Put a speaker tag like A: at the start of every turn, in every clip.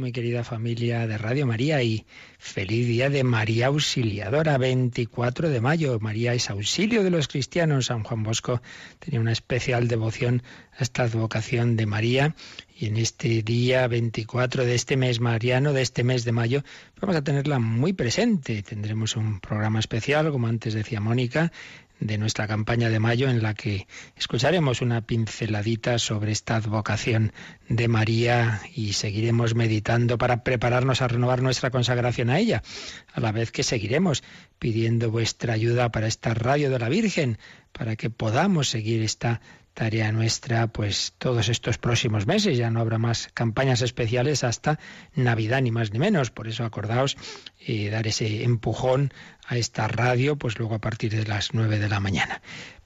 A: muy querida familia de Radio María y feliz día de María Auxiliadora, 24 de mayo. María es auxilio de los cristianos. San Juan Bosco tenía una especial devoción a esta advocación de María y en este día 24 de este mes mariano, de este mes de mayo, vamos a tenerla muy presente. Tendremos un programa especial, como antes decía Mónica, de nuestra campaña de mayo en la que escucharemos una pinceladita sobre esta advocación de María y seguiremos meditando para prepararnos a renovar nuestra consagración a ella, a la vez que seguiremos pidiendo vuestra ayuda para esta radio de la Virgen, para que podamos seguir esta tarea nuestra pues todos estos próximos meses. Ya no habrá más campañas especiales hasta Navidad, ni más ni menos. Por eso acordaos y dar ese empujón a esta radio, pues luego a partir de las nueve de la mañana.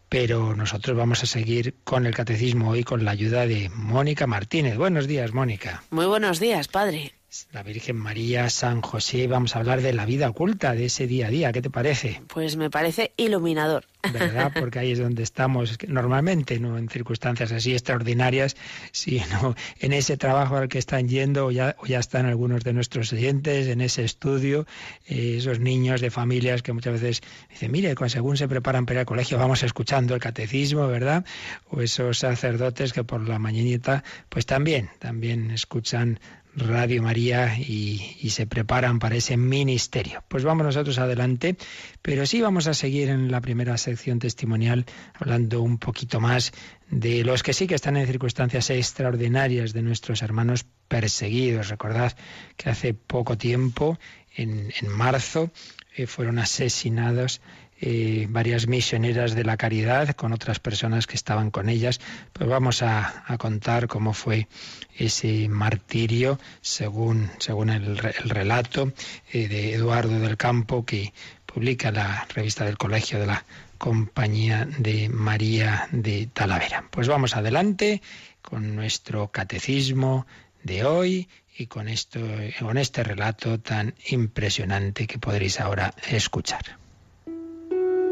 A: Pero nosotros vamos a seguir con el catecismo hoy con la ayuda de Mónica Martínez. Buenos días, Mónica.
B: Muy buenos días, padre
A: la Virgen María, San José, vamos a hablar de la vida oculta, de ese día a día. ¿Qué te parece?
B: Pues me parece iluminador.
A: ¿Verdad? Porque ahí es donde estamos normalmente, no en circunstancias así extraordinarias, sino en ese trabajo al que están yendo, o ya, ya están algunos de nuestros oyentes, en ese estudio, eh, esos niños de familias que muchas veces dicen, mire, según se preparan para el colegio, vamos escuchando el catecismo, ¿verdad? O esos sacerdotes que por la mañanita, pues también, también escuchan Radio María y, se preparan para ese ministerio. Pues vamos nosotros adelante, pero sí vamos a seguir en la primera sección testimonial hablando un poquito más de los que sí que están en circunstancias extraordinarias de nuestros hermanos perseguidos. Recordad que hace poco tiempo, en, marzo, eh, fueron asesinados eh, varias misioneras de la caridad con otras personas que estaban con ellas. Pues vamos a, contar cómo fue ese martirio según, según el, relato eh, de Eduardo del Campo que publica la revista del Colegio de la Compañía de María de Talavera. Pues vamos adelante con nuestro catecismo de hoy y con, esto, con este relato tan impresionante que podréis ahora escuchar.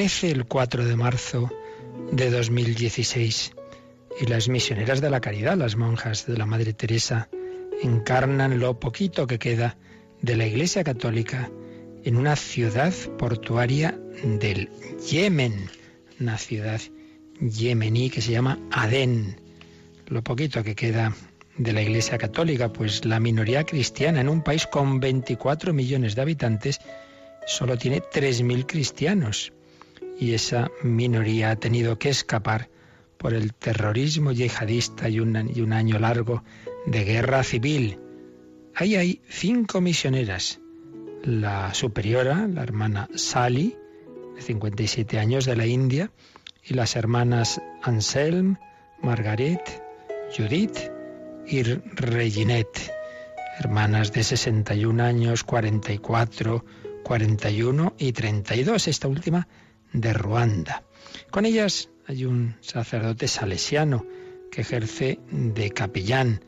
A: El 4 de marzo de 2016 y las misioneras de la caridad, las monjas de la Madre Teresa, encarnan lo poquito que queda de la Iglesia Católica en una ciudad portuaria del Yemen, una ciudad yemení que se llama Adén. Lo poquito que queda de la Iglesia Católica, pues la minoría cristiana en un país con 24 millones de habitantes solo tiene 3.000 cristianos y esa minoría ha tenido que escapar por el terrorismo yihadista y un, año largo de guerra civil. Ahí hay cinco misioneras. La superiora, la hermana Sally, de 57 años de la India, y las hermanas Anselm, Margaret, Judith y Reginette, hermanas de 61 años, 44, 41 y 32. Esta última de Ruanda. Con ellas hay un sacerdote salesiano que ejerce de capellán,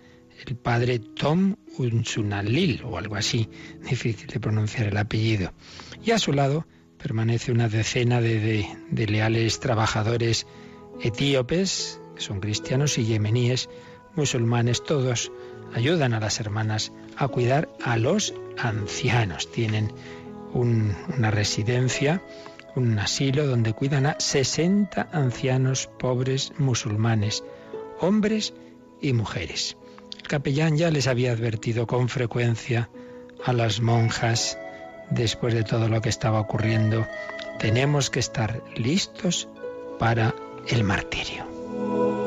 A: el padre Tom Unsunalil o algo así, difícil de pronunciar el apellido. Y a su lado permanece una decena de, de leales trabajadores etíopes, que son cristianos y yemeníes, musulmanes, todos ayudan a las hermanas a cuidar a los ancianos. Tienen una residencia un asilo donde cuidan a 60 ancianos pobres musulmanes, hombres y mujeres. El capellán ya les había advertido con frecuencia a las monjas, después de todo lo que estaba ocurriendo, tenemos que estar listos para el martirio.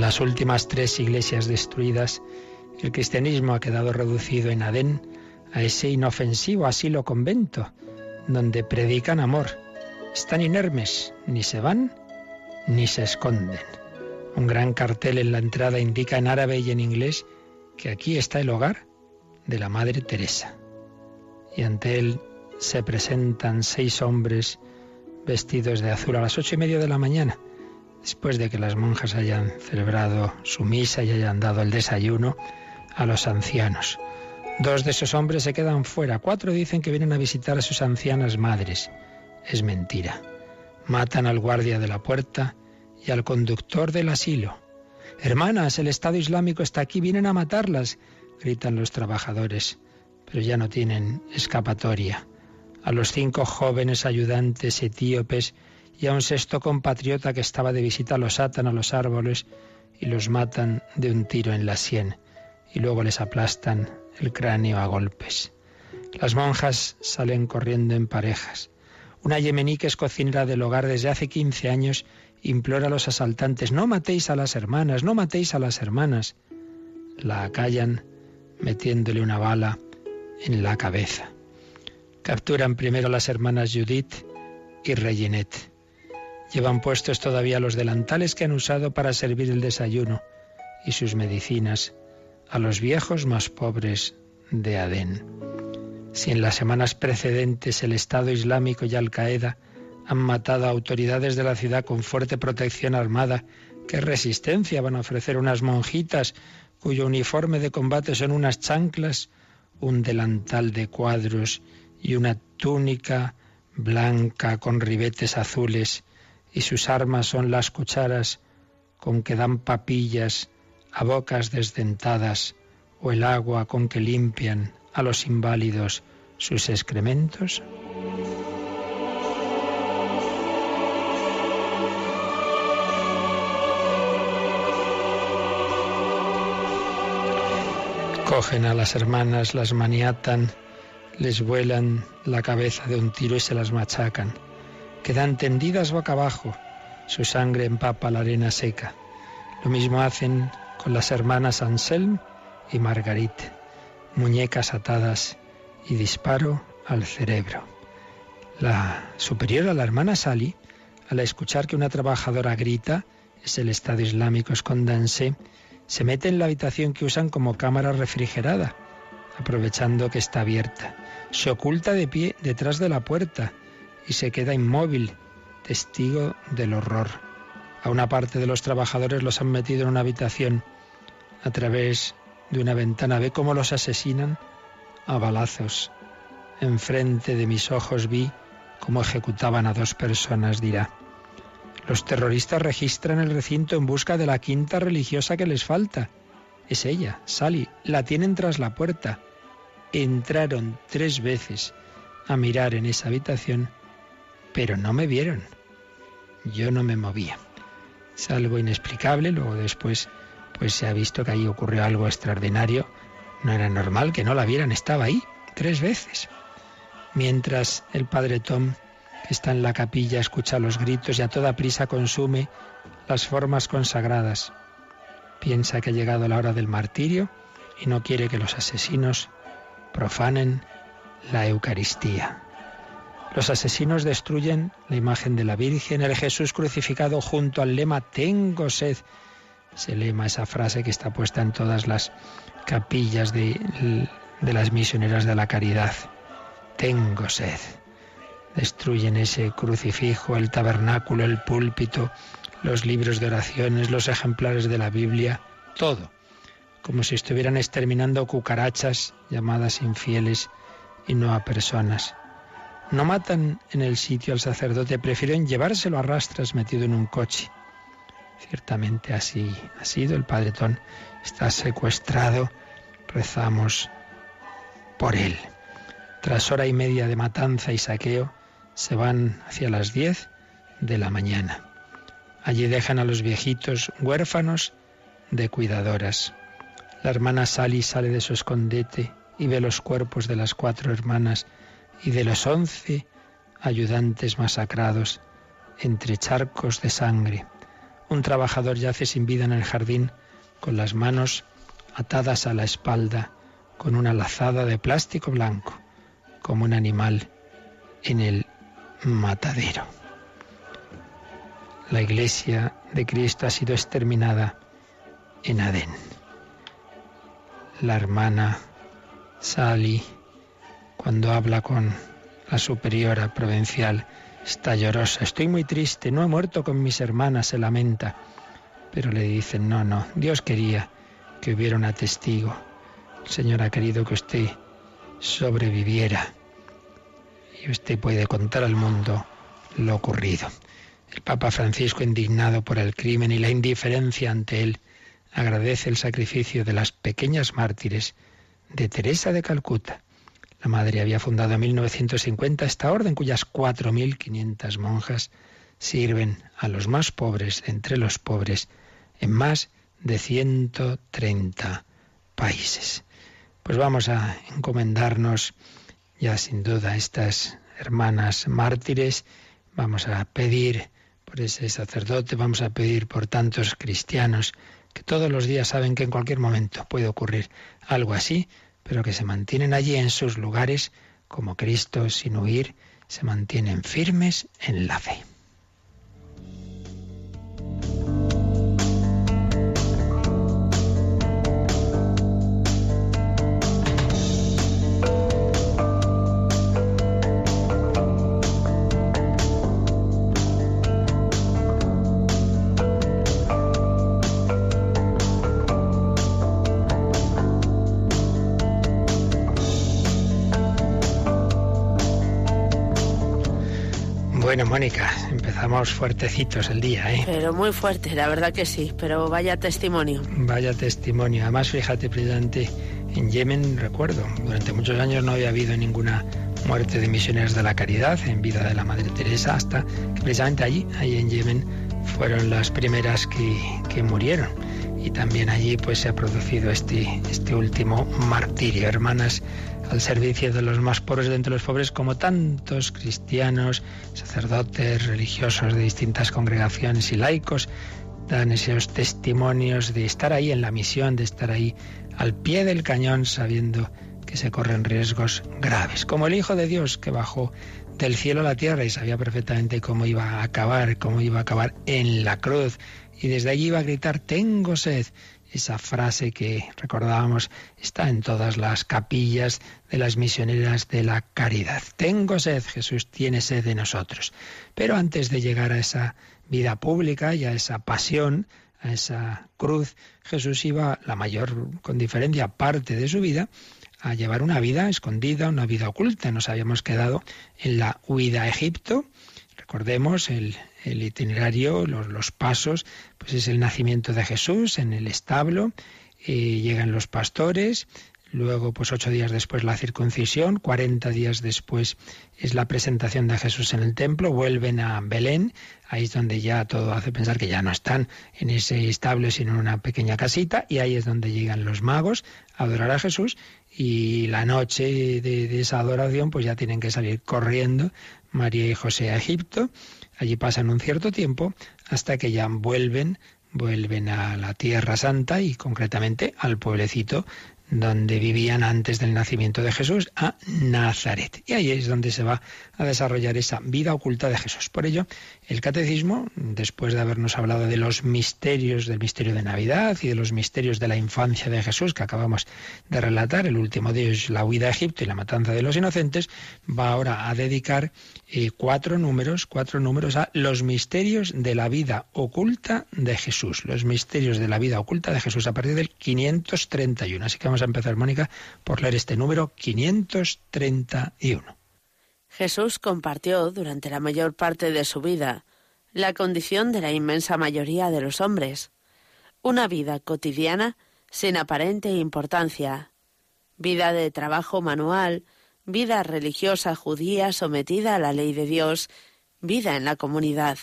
A: Las últimas tres iglesias destruidas, el cristianismo ha quedado reducido en Adén a ese inofensivo asilo convento, donde predican amor. Están inermes, ni se van ni se esconden. Un gran cartel en la entrada indica en árabe y en inglés que aquí está el hogar de la Madre Teresa. Y ante él se presentan seis hombres vestidos de azul a las ocho y media de la mañana, después de que las monjas hayan celebrado su misa y hayan dado el desayuno a los ancianos. Dos de esos hombres se quedan fuera, cuatro dicen que vienen a visitar a sus ancianas madres. Es mentira. Matan al guardia de la puerta y al conductor del asilo. Hermanas, el Estado Islámico está aquí, vienen a matarlas, gritan los trabajadores, pero ya no tienen escapatoria. A los cinco jóvenes ayudantes etíopes y a un sexto compatriota que estaba de visita los atan a los árboles y los matan de un tiro en la sien y luego les aplastan el cráneo a golpes. Las monjas salen corriendo en parejas. Una yemení que es cocinera del hogar desde hace 15 años implora a los asaltantes, no matéis a las hermanas, no matéis a las hermanas. La acallan metiéndole una bala en la cabeza. Capturan primero a las hermanas Judith y Reginet. Llevan puestos todavía los delantales que han usado para servir el desayuno y sus medicinas a los viejos más pobres de Adén. Si en las semanas precedentes el Estado Islámico y Al-Qaeda han matado a autoridades de la ciudad con fuerte protección armada, ¿qué resistencia van a ofrecer unas monjitas cuyo uniforme de combate son unas chanclas, un delantal de cuadros y una túnica blanca con ribetes azules, y sus armas son las cucharas con que dan papillas a bocas desdentadas o el agua con que limpian a los inválidos sus excrementos? Cogen a las hermanas, las maniatan, les vuelan la cabeza de un tiro y se las machacan. Quedan tendidas boca abajo, su sangre empapa la arena seca. Lo mismo hacen con las hermanas Anselm y Marguerite, muñecas atadas y disparo al cerebro. La superiora, la hermana Sally, al escuchar que una trabajadora grita, es el Estado Islámico, escóndanse, se mete en la habitación que usan como cámara refrigerada, aprovechando que está abierta. Se oculta de pie detrás de la puerta y se queda inmóvil, testigo del horror. A una parte de los trabajadores los han metido en una habitación. A través de una ventana ve cómo los asesinan a balazos. Enfrente de mis ojos vi cómo ejecutaban a dos personas, dirá. Los terroristas registran el recinto en busca de la quinta religiosa que les falta. Es ella, Sally. La tienen tras la puerta. Entraron tres veces a mirar en esa habitación, pero no me vieron. Yo no me movía. Es algo inexplicable, luego después pues se ha visto que ahí ocurrió algo extraordinario. No era normal que no la vieran, estaba ahí tres veces. Mientras el padre Tom, que está en la capilla, escucha los gritos y a toda prisa consume las formas consagradas. Piensa que ha llegado la hora del martirio y no quiere que los asesinos profanen la Eucaristía. Los asesinos destruyen la imagen de la Virgen, el Jesús crucificado junto al lema Tengo sed. Ese lema, esa frase que está puesta en todas las capillas de, de las misioneras de la caridad. Tengo sed. Destruyen ese crucifijo, el tabernáculo, el púlpito, los libros de oraciones, los ejemplares de la Biblia, todo, como si estuvieran exterminando cucarachas llamadas infieles y no a personas. No matan en el sitio al sacerdote, prefieren llevárselo a rastras metido en un coche. Ciertamente así ha sido. El Padre Ton está secuestrado. Rezamos por él. Tras hora y media de matanza y saqueo, se van hacia las diez de la mañana. Allí dejan a los viejitos huérfanos de cuidadoras. La hermana Sally sale de su escondite y ve los cuerpos de las cuatro hermanas y de los once ayudantes masacrados entre charcos de sangre. un trabajador yace sin vida en el jardín con las manos atadas a la espalda con una lazada de plástico blanco, como un animal en el matadero. La iglesia de Cristo ha sido exterminada en Adén. La hermana Sally, cuando habla con la superiora provincial, está llorosa. Estoy muy triste, no he muerto con mis hermanas, se lamenta. Pero le dicen, no, no, Dios quería que hubiera una testigo. El Señor ha querido que usted sobreviviera y usted puede contar al mundo lo ocurrido. El Papa Francisco, indignado por el crimen y la indiferencia ante él, agradece el sacrificio de las pequeñas mártires de Teresa de Calcuta. La madre había fundado en 1950 esta orden cuyas 4.500 monjas sirven a los más pobres entre los pobres en más de 130 países. Pues vamos a encomendarnos ya sin duda a estas hermanas mártires, vamos a pedir por ese sacerdote, vamos a pedir por tantos cristianos que todos los días saben que en cualquier momento puede ocurrir algo así, pero que se mantienen allí en sus lugares como Cristo sin huir, se mantienen firmes en la fe. Mónica, empezamos fuertecitos el día, ¿eh?
B: Pero muy fuerte, la verdad que sí, pero vaya testimonio.
A: Vaya testimonio. Además, fíjate, presidente, en Yemen, recuerdo, durante muchos años no había habido ninguna muerte de misioneros de la caridad en vida de la Madre Teresa, hasta que precisamente allí, ahí en Yemen, fueron las primeras que, que murieron. Y también allí pues se ha producido este, este último martirio. Hermanas al servicio de los más pobres de entre los pobres, como tantos cristianos, sacerdotes, religiosos de distintas congregaciones y laicos, dan esos testimonios de estar ahí en la misión, de estar ahí al pie del cañón, sabiendo que se corren riesgos graves, como el Hijo de Dios que bajó del cielo a la tierra y sabía perfectamente cómo iba a acabar, cómo iba a acabar en la cruz, y desde allí iba a gritar, tengo sed, esa frase que recordábamos está en todas las capillas de las misioneras de la caridad. Tengo sed, Jesús tiene sed de nosotros. Pero antes de llegar a esa vida pública y a esa pasión, a esa cruz, Jesús iba, la mayor, con diferencia, parte de su vida, a llevar una vida escondida, una vida oculta. Nos habíamos quedado en la huida a Egipto. Recordemos el, el itinerario, los, pasos, pues es el nacimiento de Jesús en el establo, y llegan los pastores, Luego, pues ocho días después la circuncisión, cuarenta días después es la presentación de Jesús en el templo, vuelven a Belén, ahí es donde ya todo hace pensar que ya no están en ese establo, sino en una pequeña casita, y ahí es donde llegan los magos a adorar a Jesús, y la noche de, esa adoración, pues ya tienen que salir corriendo María y José a Egipto, Allí pasan un cierto tiempo hasta que ya vuelven, vuelven a la Tierra Santa y concretamente al pueblecito donde vivían antes del nacimiento de Jesús, a Nazaret. Y ahí es donde se va a desarrollar esa vida oculta de Jesús. Por ello, el catecismo, después de habernos hablado de los misterios del misterio de Navidad y de los misterios de la infancia de Jesús que acabamos de relatar, el último de ellos, la huida a Egipto y la matanza de los inocentes, va ahora a dedicar eh, cuatro números, cuatro números a los misterios de la vida oculta de Jesús, los misterios de la vida oculta de Jesús a partir del 531. Así que vamos a empezar, Mónica, por leer este número 531.
B: Jesús compartió durante la mayor parte de su vida la condición de la inmensa mayoría de los hombres, una vida cotidiana sin aparente importancia, vida de trabajo manual, vida religiosa judía sometida a la ley de Dios, vida en la comunidad.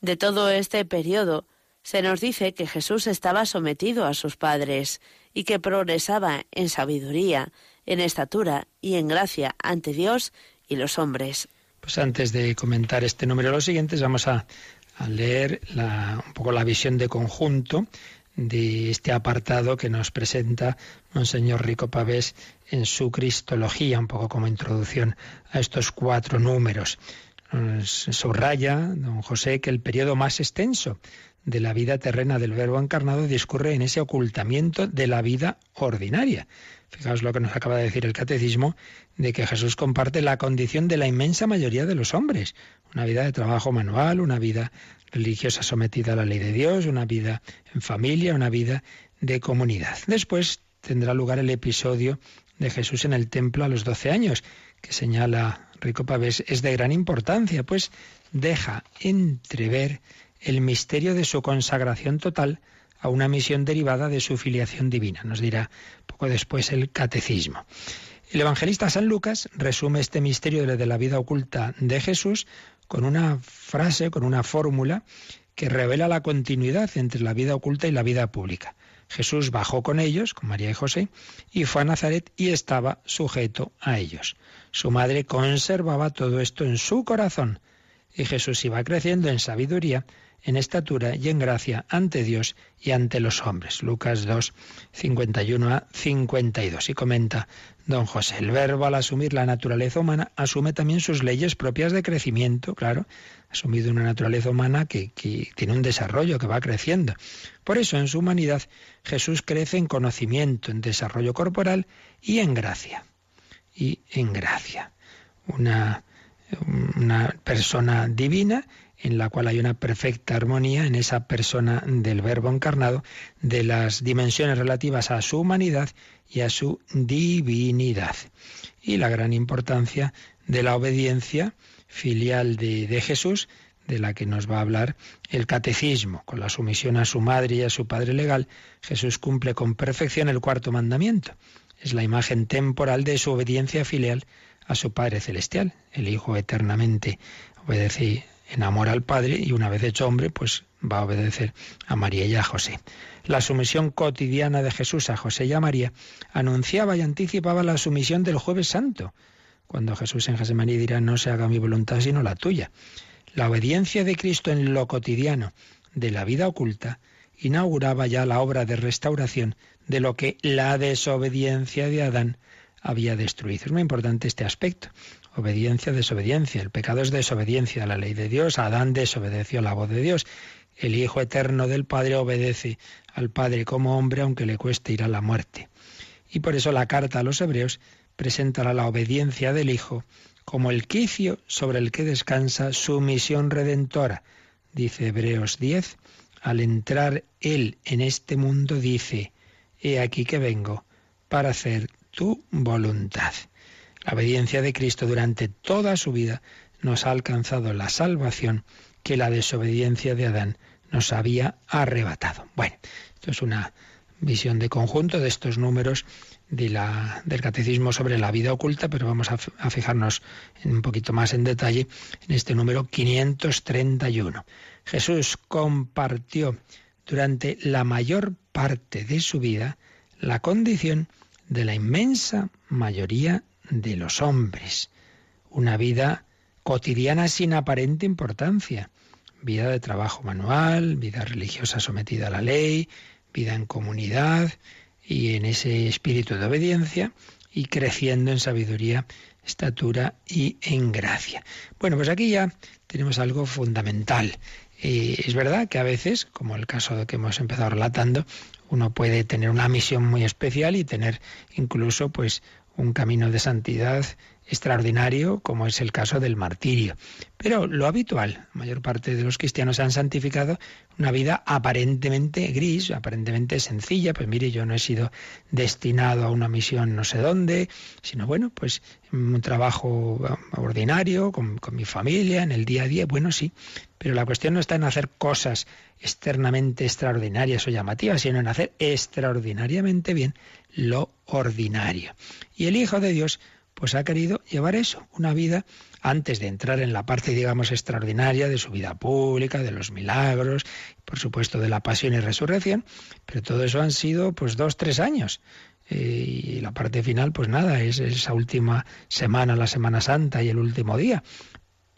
B: De todo este periodo se nos dice que Jesús estaba sometido a sus padres y que progresaba en sabiduría, en estatura y en gracia ante Dios y los hombres.
A: Pues antes de comentar este número, los siguientes, vamos a, al leer un poco la visión de conjunto de este apartado que nos presenta Monseñor Rico Pavés en su Cristología, un poco como introducción a estos cuatro números. subraya don José que el periodo más extenso de la vida terrena del Verbo encarnado discurre en ese ocultamiento de la vida ordinaria. Fijaos lo que nos acaba de decir el catecismo, de que Jesús comparte la condición de la inmensa mayoría de los hombres. Una vida de trabajo manual, una vida religiosa sometida a la ley de Dios, una vida en familia, una vida de comunidad. Después tendrá lugar el episodio de Jesús en el templo a los doce años, que señala Rico Pavés, es de gran importancia, pues deja entrever el misterio de su consagración total a una misión derivada de su filiación divina, nos dirá poco después el catecismo. El evangelista San Lucas resume este misterio de la vida oculta de Jesús con una frase, con una fórmula que revela la continuidad entre la vida oculta y la vida pública. Jesús bajó con ellos, con María y José, y fue a Nazaret y estaba sujeto a ellos. Su madre conservaba todo esto en su corazón, y Jesús iba creciendo en sabiduría, en estatura y en gracia ante Dios y ante los hombres. Lucas 2, 51 a 52. Y comenta don José, el verbo al asumir la naturaleza humana asume también sus leyes propias de crecimiento, claro, asumido una naturaleza humana que, tiene un desarrollo, que va creciendo. Por eso en su humanidad Jesús crece en conocimiento, en desarrollo corporal y en gracia. Y en gracia. Una persona divina en la cual hay una perfecta armonía en esa persona del Verbo encarnado de las dimensiones relativas a su humanidad y a su divinidad. Y la gran importancia de la obediencia filial de, Jesús, de la que nos va a hablar el catecismo. Con la sumisión a su madre y a su padre legal, Jesús cumple con perfección el cuarto mandamiento. Es la imagen temporal de su obediencia filial a su Padre Celestial. El Hijo eternamente obedece enamora al Padre y una vez hecho hombre, pues va a obedecer a María y a José. La sumisión cotidiana de Jesús a José y a María anunciaba y anticipaba la sumisión del jueves santo, cuando Jesús en Gesemaní dirá no se haga mi voluntad sino la tuya. La obediencia de Cristo en lo cotidiano de la vida oculta inauguraba ya la obra de restauración de lo que la desobediencia de Adán había destruido. Es muy importante este aspecto. Obediencia, desobediencia. El pecado es desobediencia a la ley de Dios. Adán desobedeció la voz de Dios. El Hijo eterno del Padre obedece al Padre como hombre aunque le cueste ir a la muerte. Y por eso la carta a los hebreos presentará la obediencia del Hijo como el quicio sobre el que descansa su misión redentora. Dice Hebreos 10, al entrar Él en este mundo dice, He aquí que vengo para hacer tu voluntad. La obediencia de Cristo durante toda su vida nos ha alcanzado la salvación que la desobediencia de Adán nos había arrebatado. Bueno, esto es una visión de conjunto de estos números del catecismo sobre la vida oculta, pero vamos a, a fijarnos un poquito más en detalle en este número 531. Jesús compartió durante la mayor parte de su vida la condición de la inmensa mayoría de los hombres. Una vida cotidiana sin aparente importancia. Vida de trabajo manual, vida religiosa sometida a la ley, vida en comunidad y en ese espíritu de obediencia y creciendo en sabiduría, estatura y en gracia. Bueno, pues aquí ya tenemos algo fundamental. Eh, es verdad que a veces, como el caso que hemos empezado relatando, uno puede tener una misión muy especial y tener incluso pues un camino de santidad extraordinario, como es el caso del martirio. Pero lo habitual, la mayor parte de los cristianos han santificado una vida aparentemente gris, aparentemente sencilla. Pues mire, yo no he sido destinado a una misión no sé dónde, sino bueno, pues un trabajo ordinario, con, con mi familia, en el día a día. Bueno, sí, pero la cuestión no está en hacer cosas externamente extraordinarias o llamativas, sino en hacer extraordinariamente bien lo ordinario. Y el Hijo de Dios pues ha querido llevar eso, una vida antes de entrar en la parte, digamos, extraordinaria de su vida pública, de los milagros, por supuesto de la pasión y resurrección, pero todo eso han sido pues dos, tres años. Eh, y la parte final, pues nada, es esa última semana, la Semana Santa y el último día.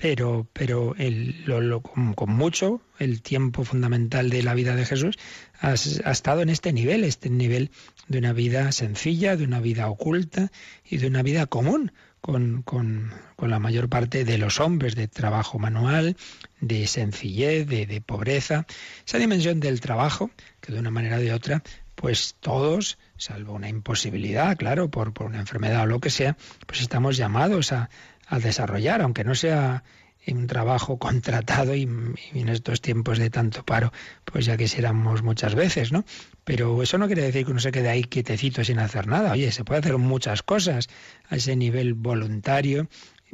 A: Pero, pero el, lo, con, mucho, el tiempo fundamental de la vida de Jesús ha, ha, estado en este nivel, este nivel de una vida sencilla, de una vida oculta y de una vida común con, con, con la mayor parte de los hombres, de trabajo manual, de sencillez, de, de pobreza. Esa dimensión del trabajo, que de una manera o de otra, pues todos, salvo una imposibilidad, claro, por, por una enfermedad o lo que sea, pues estamos llamados a, a desarrollar, aunque no sea un trabajo contratado y, en estos tiempos de tanto paro, pues ya quisiéramos muchas veces, ¿no? Pero eso no quiere decir que uno se quede ahí quietecito sin hacer nada. Oye, se puede hacer muchas cosas a ese nivel voluntario,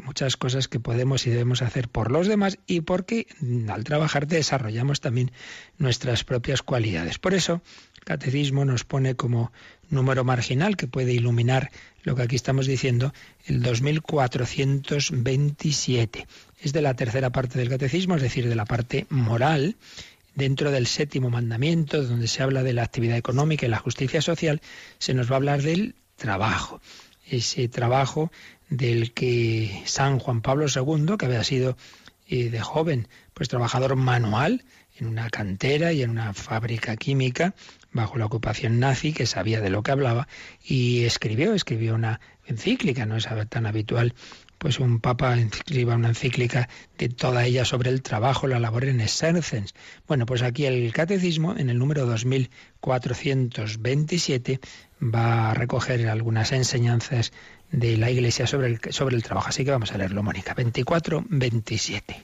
A: muchas cosas que podemos y debemos hacer por los demás y porque al trabajar desarrollamos también nuestras propias cualidades. Por eso, el catecismo nos pone como número marginal que puede iluminar lo que aquí estamos diciendo, el 2427. Es de la tercera parte del catecismo, es decir, de la parte moral, dentro del séptimo mandamiento, donde se habla de la actividad económica y la justicia social, se nos va a hablar del trabajo. Ese trabajo del que San Juan Pablo II, que había sido eh, de joven, pues trabajador manual en una cantera y en una fábrica química, bajo la ocupación nazi, que sabía de lo que hablaba, y escribió, escribió una encíclica, no es tan habitual pues un papa escriba una encíclica de toda ella sobre el trabajo, la labor en Esserzens. Bueno, pues aquí el catecismo, en el número 2427, va a recoger algunas enseñanzas de la Iglesia sobre el, sobre el trabajo. Así que vamos a leerlo, Mónica. 2427.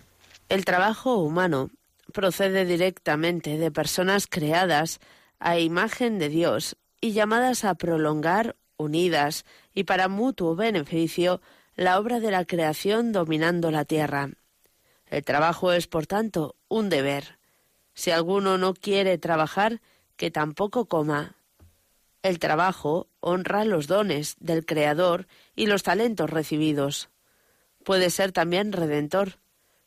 B: El trabajo humano procede directamente de personas creadas a imagen de Dios y llamadas a prolongar, unidas y para mutuo beneficio, la obra de la creación dominando la tierra. El trabajo es, por tanto, un deber. Si alguno no quiere trabajar, que tampoco coma. El trabajo honra los dones del Creador y los talentos recibidos. Puede ser también redentor,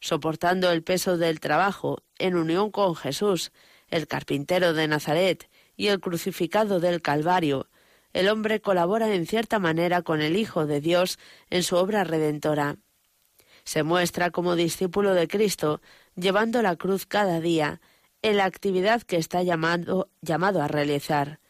B: soportando el peso del trabajo en unión con Jesús, el carpintero de Nazaret y el crucificado del Calvario, el hombre colabora en cierta manera con el Hijo de Dios en su obra redentora. Se muestra como discípulo de Cristo, llevando la cruz cada día, en la actividad que está llamado, llamado a realizar.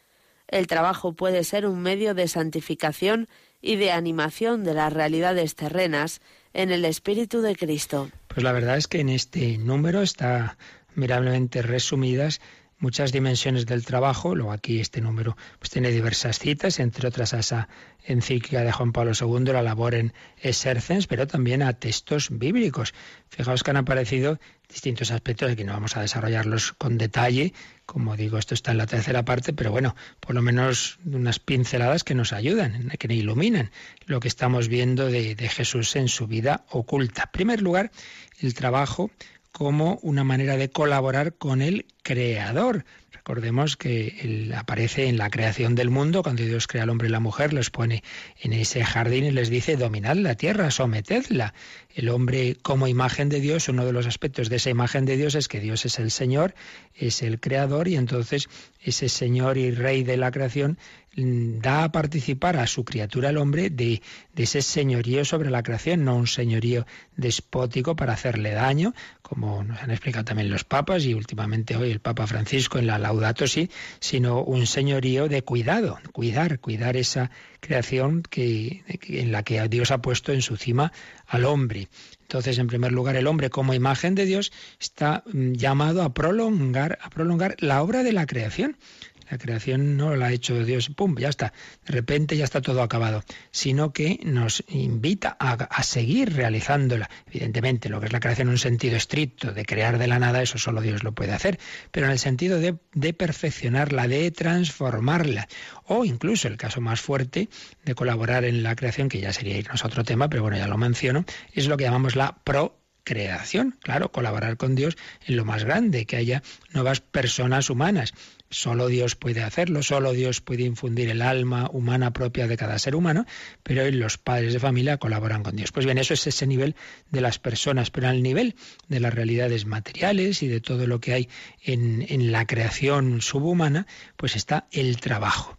B: El trabajo puede ser un medio de santificación y de animación de las realidades terrenas en el Espíritu de Cristo.
A: Pues la verdad es que en este número está mirablemente resumidas muchas dimensiones del trabajo. Luego aquí este número pues tiene diversas citas, entre otras a esa encíclica de Juan Pablo II, la labor en Exercens, pero también a textos bíblicos. Fijaos que han aparecido distintos aspectos, aquí no vamos a desarrollarlos con detalle, como digo, esto está en la tercera parte, pero bueno, por lo menos unas pinceladas que nos ayudan, que iluminan lo que estamos viendo de, de Jesús en su vida oculta. En primer lugar, el trabajo como una manera de colaborar con el Creador. Recordemos que aparece en la creación del mundo, cuando Dios crea al hombre y la mujer, los pone en ese jardín y les dice, dominad la tierra, sometedla. El hombre como imagen de Dios, uno de los aspectos de esa imagen de Dios es que Dios es el Señor, es el Creador, y entonces ese Señor y Rey de la creación da a participar a su criatura, el hombre, de, ese señorío sobre la creación, no un señorío despótico para hacerle daño, como nos han explicado también los papas y últimamente hoy el Papa Francisco en la Laudato Si, sino un señorío de cuidado, cuidar, cuidar esa creación que, en la que Dios ha puesto en su cima al hombre. Entonces, en primer lugar, el hombre como imagen de Dios está mm, llamado a prolongar, a prolongar la obra de la creación. La creación no la ha hecho Dios, ¡pum!, ya está. De repente ya está todo acabado. Sino que nos invita a, seguir realizándola. Evidentemente, lo que es la creación en un sentido estricto, de crear de la nada, eso solo Dios lo puede hacer. Pero en el sentido de, perfeccionarla, de transformarla. O incluso el caso más fuerte de colaborar en la creación, que ya sería irnos a otro tema, pero bueno, ya lo menciono, es lo que llamamos la procreación. Claro, colaborar con Dios en lo más grande, que haya nuevas personas humanas. Solo Dios puede hacerlo, solo Dios puede infundir el alma humana propia de cada ser humano, pero los padres de familia colaboran con Dios. Pues bien, eso es ese nivel de las personas, pero al nivel de las realidades materiales y de todo lo que hay en, en la creación subhumana, pues está el trabajo.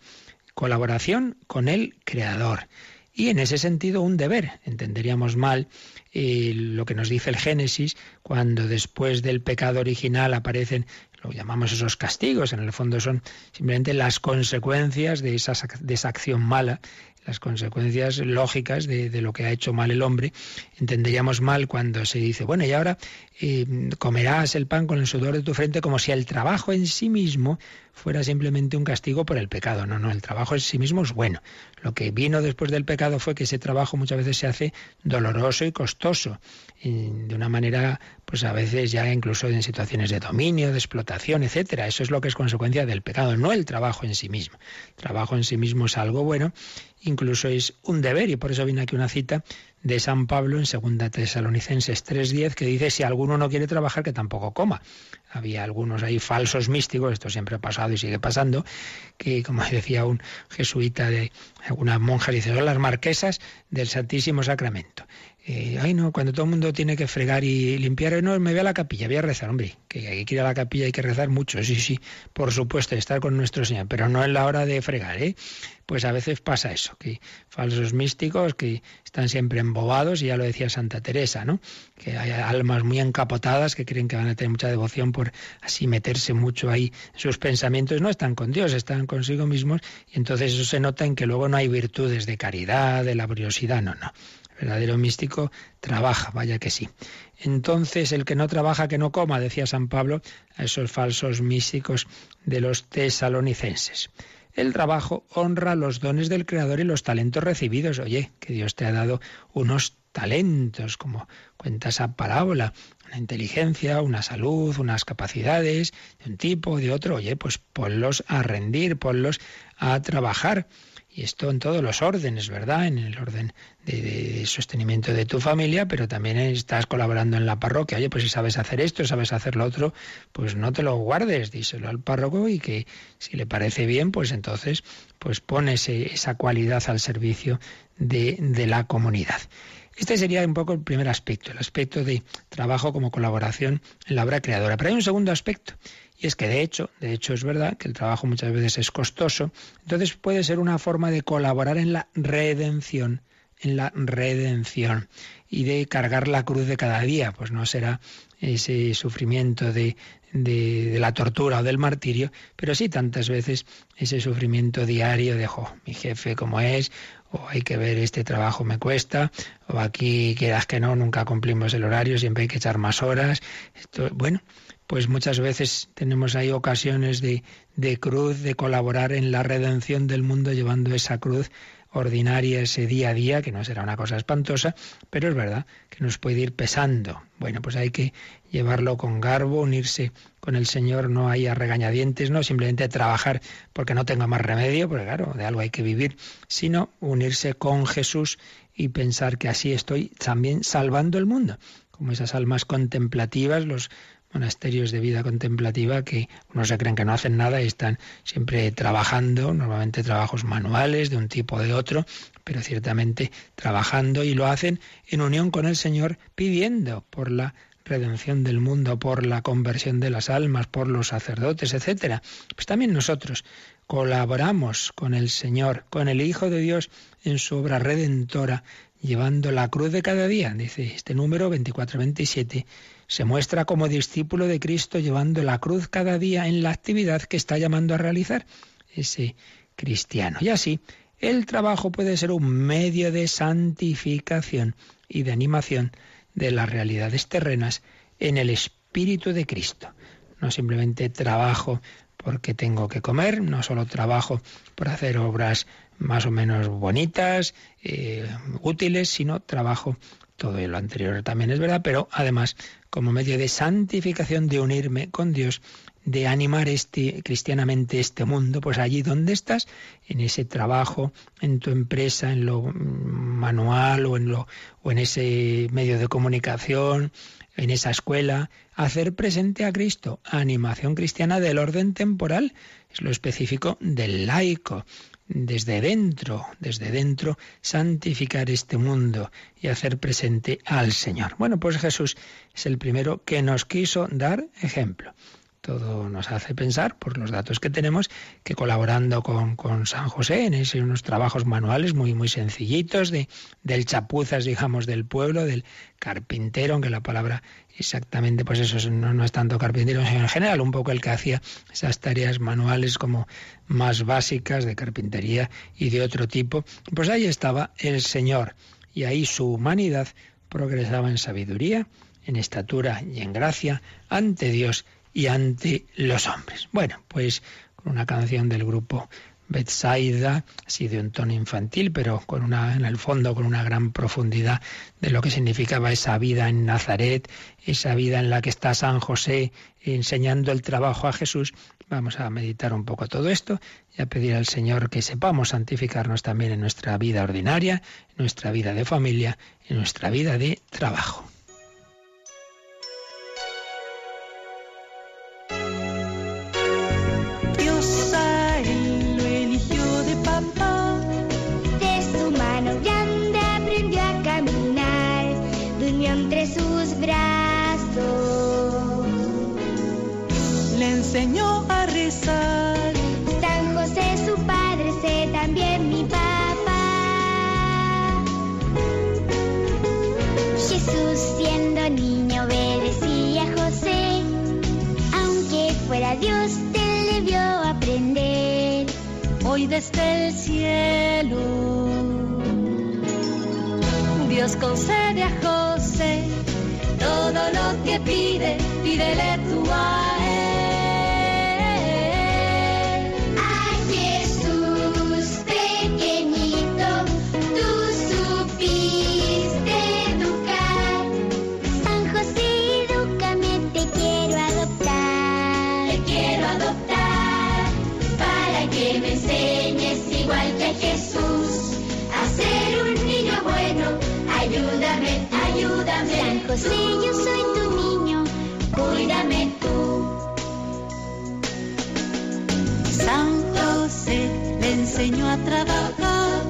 A: Colaboración con el Creador. y en ese sentido un deber. Entenderíamos mal eh, lo que nos dice el Génesis cuando después del pecado original aparecen lo llamamos esos castigos, en el fondo son simplemente las consecuencias de esa, de esa acción mala las consecuencias lógicas de, lo que ha hecho mal el hombre, entenderíamos mal cuando se dice, bueno, y ahora eh, comerás el pan con el sudor de tu frente como si el trabajo en sí mismo fuera simplemente un castigo por el pecado. No, no, el trabajo en sí mismo es bueno. Lo que vino después del pecado fue que ese trabajo muchas veces se hace doloroso y costoso, de una manera, pues a veces ya incluso en situaciones de dominio, de explotación, etcétera. Eso es lo que es consecuencia del pecado, no el trabajo en sí mismo. El trabajo en sí mismo es algo bueno, incluso es un deber, y por eso viene aquí una cita de San Pablo en 2 Tesalonicenses 3.10 que dice si alguno no quiere trabajar que tampoco coma. Había algunos ahí falsos místicos, esto siempre ha pasado y sigue pasando, que como decía un jesuita de algunas monjas, dice, son las marquesas del Santísimo Sacramento. Eh, ay no, cuando todo el mundo tiene que fregar y limpiar, no, me voy a la capilla, voy a rezar, hombre, que hay que ir a la capilla, hay que rezar mucho, sí, sí, por supuesto, estar con nuestro Señor, pero no es la hora de fregar, ¿eh? Pues a veces pasa eso, que falsos místicos que están siempre embobados, y ya lo decía Santa Teresa, ¿no? Que hay almas muy encapotadas que creen que van a tener mucha devoción por así meterse mucho ahí sus pensamientos, no están con Dios, están consigo mismos, y entonces eso se nota en que luego no hay virtudes de caridad, de laboriosidad, no, no verdadero místico trabaja, vaya que sí. Entonces, el que no trabaja, que no coma, decía San Pablo a esos falsos místicos de los tesalonicenses. El trabajo honra los dones del Creador y los talentos recibidos. Oye, que Dios te ha dado unos talentos, como cuenta esa parábola, una inteligencia, una salud, unas capacidades de un tipo, de otro. Oye, pues ponlos a rendir, ponlos a trabajar. Y esto en todos los órdenes, ¿verdad? En el orden de, sostenimiento de tu familia, pero también estás colaborando en la parroquia. Oye, pues si sabes hacer esto, sabes hacer lo otro, pues no te lo guardes, díselo al párroco y que si le parece bien, pues entonces pues pones esa cualidad al servicio de, de la comunidad. Este sería un poco el primer aspecto, el aspecto de trabajo como colaboración en la obra creadora. Pero hay un segundo aspecto, y es que de hecho, de hecho es verdad que el trabajo muchas veces es costoso, entonces puede ser una forma de colaborar en la redención, en la redención y de cargar la cruz de cada día, pues no será ese sufrimiento de, de, la tortura o del martirio, pero sí tantas veces ese sufrimiento diario de, mi jefe como es, o hay que ver este trabajo me cuesta, o aquí quieras que no, nunca cumplimos el horario, siempre hay que echar más horas. Esto, bueno, pues muchas veces tenemos ahí ocasiones de, de cruz, de colaborar en la redención del mundo llevando esa cruz ordinaria ese día a día, que no será una cosa espantosa, pero es verdad que nos puede ir pesando. Bueno, pues hay que llevarlo con garbo, unirse con el Señor, no hay a regañadientes, no simplemente trabajar porque no tenga más remedio, porque claro, de algo hay que vivir, sino unirse con Jesús y pensar que así estoy también salvando el mundo como esas almas contemplativas, los monasterios de vida contemplativa que unos se creen que no hacen nada y están siempre trabajando, normalmente trabajos manuales de un tipo o de otro, pero ciertamente trabajando y lo hacen en unión con el Señor pidiendo por la redención del mundo, por la conversión de las almas, por los sacerdotes, etcétera. Pues también nosotros colaboramos con el Señor, con el Hijo de Dios en su obra redentora, llevando la cruz de cada día, dice este número 24-27 se muestra como discípulo de Cristo llevando la cruz cada día en la actividad que está llamando a realizar ese cristiano. Y así, el trabajo puede ser un medio de santificación y de animación de las realidades terrenas en el Espíritu de Cristo. No simplemente trabajo porque tengo que comer, no solo trabajo por hacer obras más o menos bonitas, eh, útiles, sino trabajo todo lo anterior también es verdad, pero además como medio de santificación, de unirme con Dios, de animar este, cristianamente este mundo, pues allí donde estás, en ese trabajo, en tu empresa, en lo manual o en, lo, o en ese medio de comunicación, en esa escuela, hacer presente a Cristo, animación cristiana del orden temporal, es lo específico del laico desde dentro, desde dentro, santificar este mundo y hacer presente al Señor. Bueno, pues Jesús es el primero que nos quiso dar ejemplo. Todo nos hace pensar, por los datos que tenemos, que colaborando con, con San José en ese, unos trabajos manuales muy, muy sencillitos, de, del chapuzas, digamos, del pueblo, del carpintero, aunque la palabra exactamente, pues eso no, no es tanto carpintero, sino en general un poco el que hacía esas tareas manuales como más básicas de carpintería y de otro tipo. Pues ahí estaba el Señor y ahí su humanidad progresaba en sabiduría, en estatura y en gracia ante Dios y ante los hombres. Bueno, pues con una canción del grupo Betsaida, así de un tono infantil, pero con una, en el fondo con una gran profundidad de lo que significaba esa vida en Nazaret, esa vida en la que está San José enseñando el trabajo a Jesús. Vamos a meditar un poco todo esto y a pedir al Señor que sepamos santificarnos también en nuestra vida ordinaria, en nuestra vida de familia, en nuestra vida de trabajo.
C: Desde el cielo, Dios concede a José todo lo que pide,
D: José, yo soy tu niño, cuídame tú.
C: San José le enseñó a trabajar.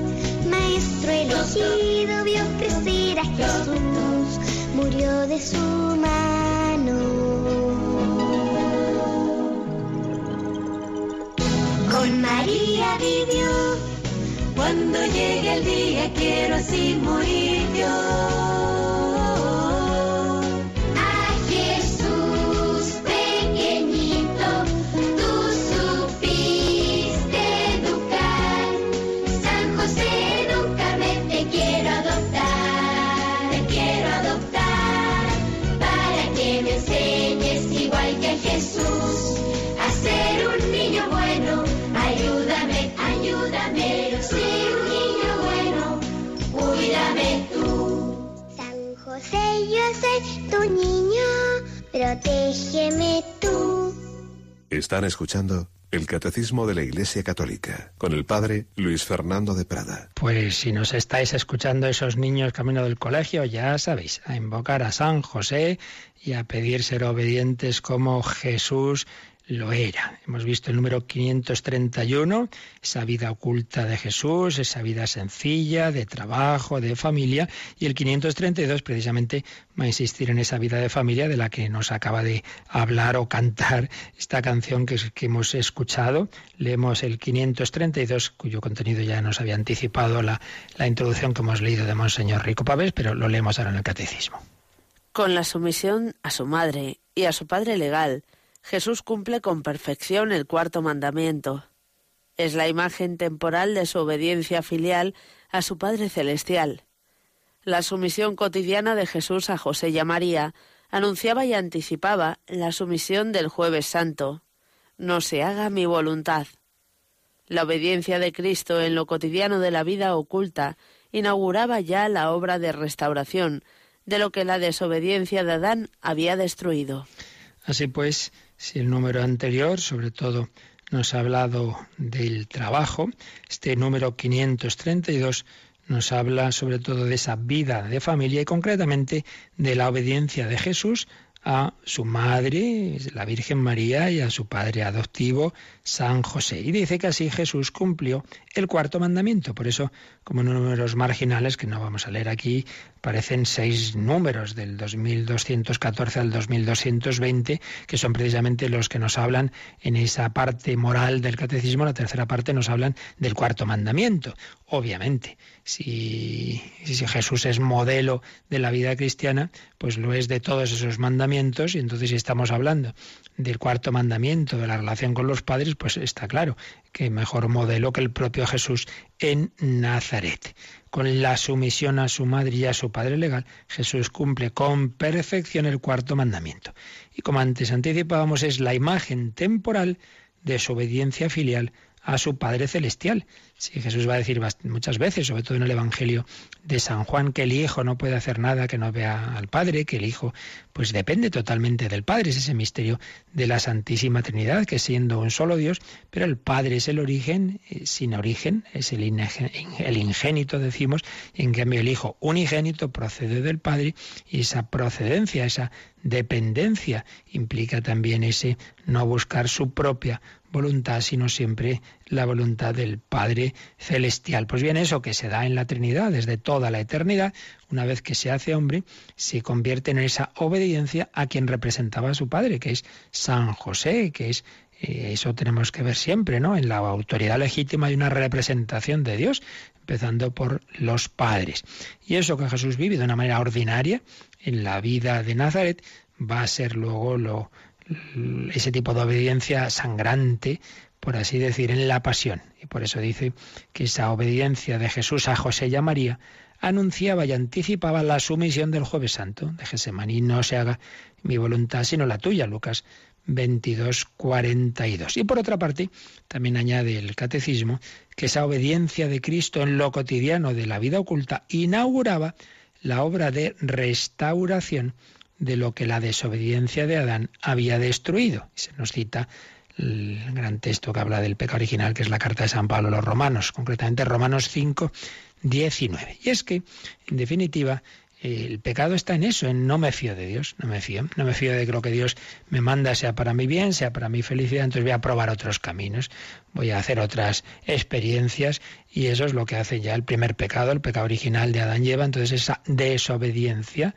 D: Maestro elegido vio crecer a Jesús, murió de su mano. Con María vivió.
C: Cuando llegue el día quiero así morir yo.
D: Tu niño, protégeme tú.
E: Están escuchando el Catecismo de la Iglesia Católica con el Padre Luis Fernando de Prada.
A: Pues si nos estáis escuchando esos niños camino del colegio, ya sabéis, a invocar a San José y a pedir ser obedientes como Jesús lo era. Hemos visto el número 531, esa vida oculta de Jesús, esa vida sencilla, de trabajo, de familia, y el 532 precisamente va a insistir en esa vida de familia de la que nos acaba de hablar o cantar esta canción que, hemos escuchado. Leemos el 532, cuyo contenido ya nos había anticipado la, la introducción que hemos leído de Monseñor Rico Pavés, pero lo leemos ahora en el Catecismo.
B: Con la sumisión a su madre y a su padre legal, Jesús cumple con perfección el cuarto mandamiento. Es la imagen temporal de su obediencia filial a su Padre Celestial. La sumisión cotidiana de Jesús a José y a María anunciaba y anticipaba la sumisión del jueves santo. No se haga mi voluntad. La obediencia de Cristo en lo cotidiano de la vida oculta inauguraba ya la obra de restauración de lo que la desobediencia de Adán había destruido.
A: Así pues, si el número anterior, sobre todo, nos ha hablado del trabajo, este número 532 nos habla sobre todo de esa vida de familia y concretamente de la obediencia de Jesús a su madre, la Virgen María, y a su padre adoptivo, San José. Y dice que así Jesús cumplió el cuarto mandamiento. Por eso, como números marginales, que no vamos a leer aquí, parecen seis números del 2214 al 2220, que son precisamente los que nos hablan en esa parte moral del catecismo. La tercera parte nos hablan del cuarto mandamiento. Obviamente, si, si Jesús es modelo de la vida cristiana, pues lo es de todos esos mandamientos, y entonces estamos hablando del cuarto mandamiento, de la relación con los padres, pues está claro que mejor modelo que el propio Jesús en Nazaret. Con la sumisión a su madre y a su padre legal, Jesús cumple con perfección el cuarto mandamiento. Y como antes anticipábamos, es la imagen temporal de su obediencia filial a su Padre Celestial. Sí, Jesús va a decir muchas veces, sobre todo en el Evangelio de San Juan, que el Hijo no puede hacer nada que no vea al Padre, que el Hijo pues depende totalmente del Padre, es ese misterio de la Santísima Trinidad, que siendo un solo Dios, pero el Padre es el origen, eh, sin origen, es el, el ingénito, decimos, en cambio el Hijo unigénito procede del Padre, y esa procedencia, esa dependencia implica también ese no buscar su propia voluntad, sino siempre la voluntad del Padre Celestial. Pues bien, eso que se da en la Trinidad desde toda la eternidad, una vez que se hace hombre, se convierte en esa obediencia a quien representaba a su Padre, que es San José, que es eh, eso tenemos que ver siempre, ¿no? En la autoridad legítima hay una representación de Dios, empezando por los padres. Y eso que Jesús vive de una manera ordinaria en la vida de Nazaret va a ser luego lo, ese tipo de obediencia sangrante, por así decir, en la pasión. Y por eso dice que esa obediencia de Jesús a José y a María anunciaba y anticipaba la sumisión del jueves santo. De Gesemaní no se haga mi voluntad sino la tuya, Lucas 22, 42. Y por otra parte, también añade el catecismo que esa obediencia de Cristo en lo cotidiano de la vida oculta inauguraba la obra de restauración de lo que la desobediencia de Adán había destruido. Se nos cita el gran texto que habla del pecado original, que es la carta de San Pablo a los romanos, concretamente Romanos 5, 19. Y es que, en definitiva, el pecado está en eso, en no me fío de Dios, no me fío, no me fío de que lo que Dios me manda sea para mi bien, sea para mi felicidad, entonces voy a probar otros caminos, voy a hacer otras experiencias y eso es lo que hace ya el primer pecado, el pecado original de Adán lleva, entonces esa desobediencia,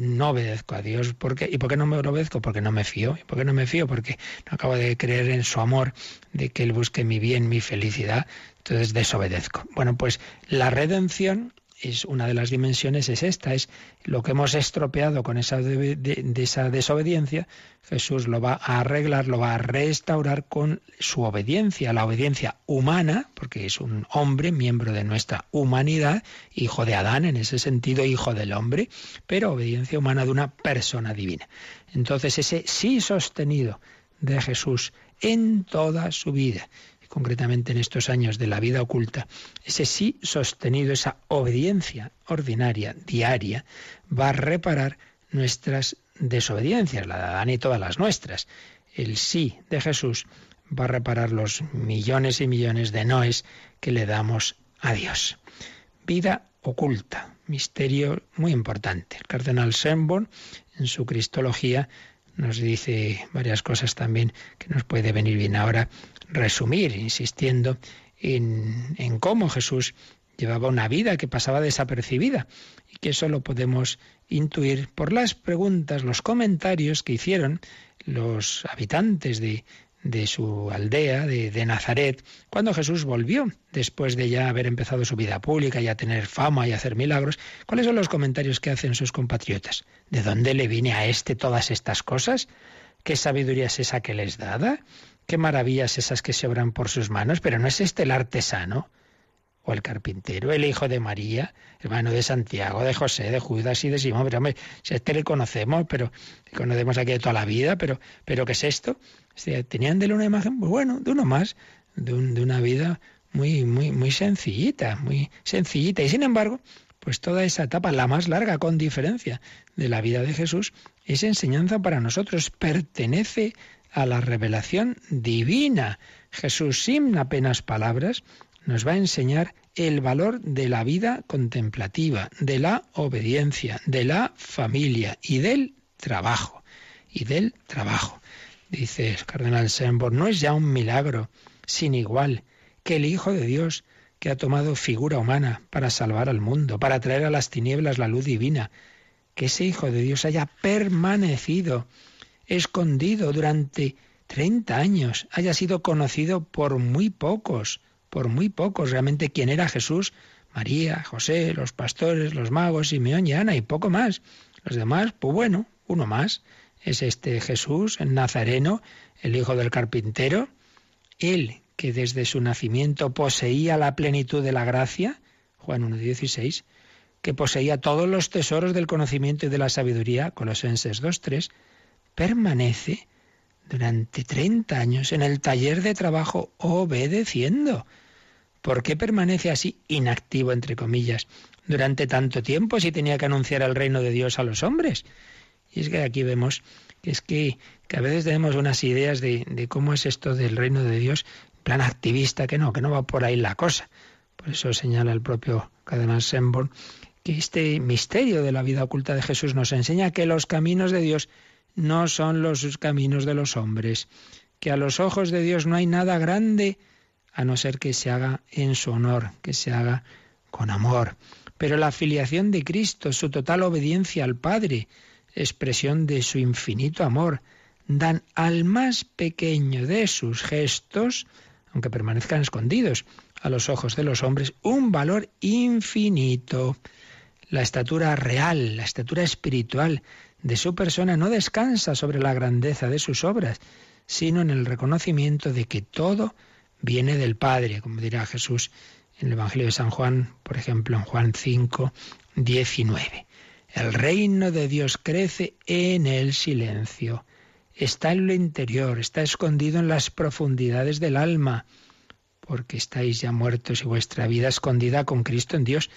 A: no obedezco a Dios, porque ¿y por qué no me obedezco? Porque no me fío, ¿y por qué no me fío? Porque no acabo de creer en su amor, de que Él busque mi bien, mi felicidad, entonces desobedezco. Bueno, pues la redención es una de las dimensiones es esta, es lo que hemos estropeado con esa, esa desobediencia, Jesús lo va a arreglar, lo va a restaurar con su obediencia, la obediencia humana, porque es un hombre, miembro de nuestra humanidad, hijo de Adán, en ese sentido, hijo del hombre, pero obediencia humana de una persona divina. Entonces ese sí sostenido de Jesús en toda su vida, concretamente en estos años de la vida oculta, ese sí sostenido, esa obediencia ordinaria, diaria, va a reparar nuestras desobediencias, la de Adán y todas las nuestras. El sí de Jesús va a reparar los millones y millones de noes que le damos a Dios. Vida oculta, misterio muy importante. El cardenal Sembon, en su Cristología, nos dice varias cosas también que nos puede venir bien ahora resumir, insistiendo en, cómo Jesús llevaba una vida que pasaba desapercibida y que eso lo podemos intuir por las preguntas, los comentarios que hicieron los habitantes de, su aldea, de, Nazaret, cuando Jesús volvió, después de ya haber empezado su vida pública y a tener fama y hacer milagros, ¿cuáles son los comentarios que hacen sus compatriotas? ¿De dónde le viene a este todas estas cosas? ¿Qué sabiduría es esa que les dada? ¿Qué maravillas esas que se obran por sus manos? Pero no es este el artesano o el carpintero, el hijo de María, hermano de Santiago, de José, de Judas y de Simón. Pero hombre, si este le conocemos, pero le conocemos aquí de toda la vida, pero, pero ¿qué es esto? tenían de él una imagen, pues bueno, de uno más, de, de una vida muy, muy, muy sencillita, muy sencillita. Y sin embargo, pues toda esa etapa, la más larga con diferencia de la vida de Jesús, es enseñanza para nosotros, pertenece a la revelación divina. Jesús, sin apenas palabras, nos va a enseñar el valor de la vida contemplativa, de la obediencia, de la familia y del trabajo. Y del trabajo. Dice el cardenal Sembor, no es ya un milagro sin igual que el Hijo de Dios, que ha tomado figura humana para salvar al mundo, para traer a las tinieblas la luz divina, que ese Hijo de Dios haya permanecido escondido durante 30 años, haya sido conocido por muy pocos, por muy pocos. Realmente quién era Jesús, María, José, los pastores, los magos, Simeón y Ana y poco más. Los demás, pues bueno, uno más. Es este Jesús, el Nazareno, el hijo del carpintero, él que desde su nacimiento poseía la plenitud de la gracia, Juan 1.16, que poseía todos los tesoros del conocimiento y de la sabiduría, Colosenses 2.3, permanece durante 30 años en el taller de trabajo obedeciendo. ¿Por qué permanece así inactivo, entre comillas, durante tanto tiempo si tenía que anunciar el reino de Dios a los hombres? Y es que aquí vemos que es que, a veces tenemos unas ideas de, cómo es esto del reino de Dios, plan activista, que no, que no va por ahí la cosa. Por eso señala el propio Cardenal Semborn que este misterio de la vida oculta de Jesús nos enseña que los caminos de Dios no son los caminos de los hombres, que a los ojos de Dios no hay nada grande a no ser que se haga en su honor, que se haga con amor. Pero la filiación de Cristo, su total obediencia al Padre, expresión de su infinito amor, dan al más pequeño de sus gestos, aunque permanezcan escondidos a los ojos de los hombres, un valor infinito. La estatura real, la estatura espiritual de su persona no descansa sobre la grandeza de sus obras, sino en el reconocimiento de que todo viene del Padre, como dirá Jesús en el Evangelio de San Juan, por ejemplo, en Juan 5, 19. El reino de Dios crece en el silencio. Está en lo interior, está escondido en las profundidades del alma, porque estáis ya muertos y vuestra vida escondida con Cristo en Dios,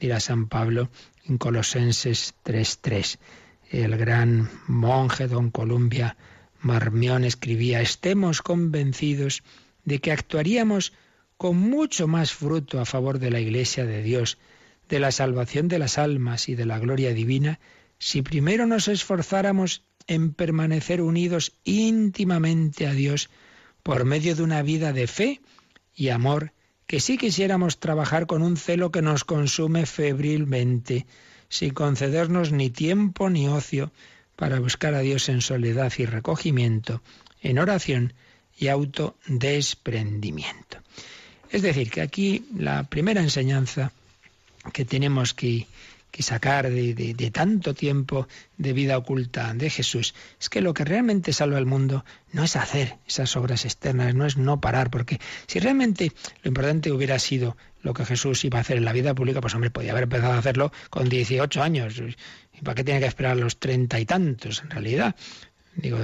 A: dirá San Pablo en Colosenses 3:3. El gran monje don Columbia Marmión escribía, estemos convencidos de que actuaríamos con mucho más fruto a favor de la Iglesia de Dios, de la salvación de las almas y de la gloria divina, si primero nos esforzáramos en permanecer unidos íntimamente a Dios por medio de una vida de fe y amor, que si quisiéramos trabajar con un celo que nos consume febrilmente, sin concedernos ni tiempo ni ocio para buscar a Dios en soledad y recogimiento, en oración y autodesprendimiento. Es decir, que aquí la primera enseñanza que tenemos que, sacar de, tanto tiempo de vida oculta de Jesús es que lo que realmente salva al mundo no es hacer esas obras externas, no es no parar, porque si realmente lo importante hubiera sido lo que Jesús iba a hacer en la vida pública, pues hombre, podía haber empezado a hacerlo con 18 años. ¿Y para qué tiene que esperar los treinta y tantos en realidad? Digo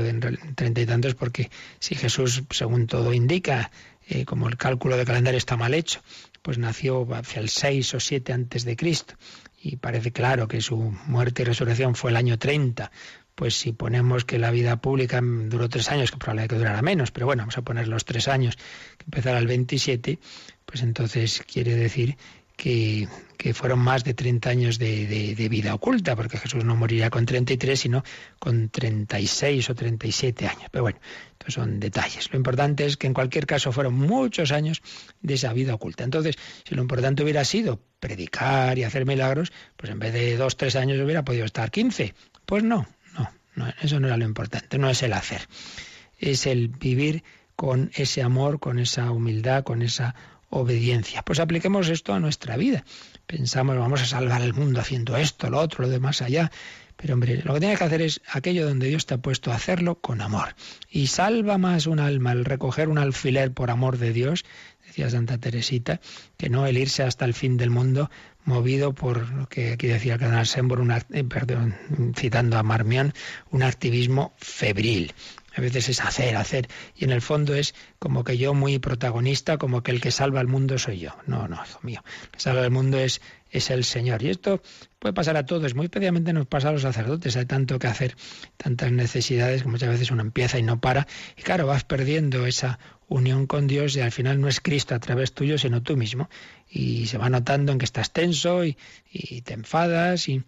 A: treinta y tantos porque si Jesús, según todo indica, eh, como el cálculo de calendario está mal hecho, pues nació hacia el 6 o 7 antes de Cristo y parece claro que su muerte y resurrección fue el año 30. Pues si ponemos que la vida pública duró tres años, que probablemente durara menos, pero bueno, vamos a poner los tres años, que empezara el 27, pues entonces quiere decir que, fueron más de 30 años de, de, vida oculta, porque Jesús no moriría con 33, sino con 36 o 37 años. Pero bueno, estos son detalles. Lo importante es que en cualquier caso fueron muchos años de esa vida oculta. Entonces, si lo importante hubiera sido predicar y hacer milagros, pues en vez de dos, tres años hubiera podido estar 15. Pues no, no, no, eso no era lo importante, no es el hacer. Es el vivir con ese amor, con esa humildad, con esa obediencia. Pues apliquemos esto a nuestra vida. Pensamos, vamos a salvar el mundo haciendo esto, lo otro, lo demás allá. Pero hombre, lo que tiene que hacer es aquello donde Dios te ha puesto a hacerlo con amor. Y salva más un alma el recoger un alfiler por amor de Dios, decía Santa Teresita, que no el irse hasta el fin del mundo movido por lo que aquí decía el canal Sembor, eh, perdón, citando a Marmión, un activismo febril. Veces es hacer, hacer. Y en el fondo es como que yo muy protagonista, como que el que salva al mundo soy yo. No, no, hijo mío. El que salva al mundo es, es el Señor. Y esto puede pasar a todos. Muy especialmente nos pasa a los sacerdotes. Hay tanto que hacer, tantas necesidades que muchas veces uno empieza y no para. Y claro, vas perdiendo esa unión con Dios y al final no es Cristo a través tuyo, sino tú mismo. Y se va notando en que estás tenso y te enfadas y,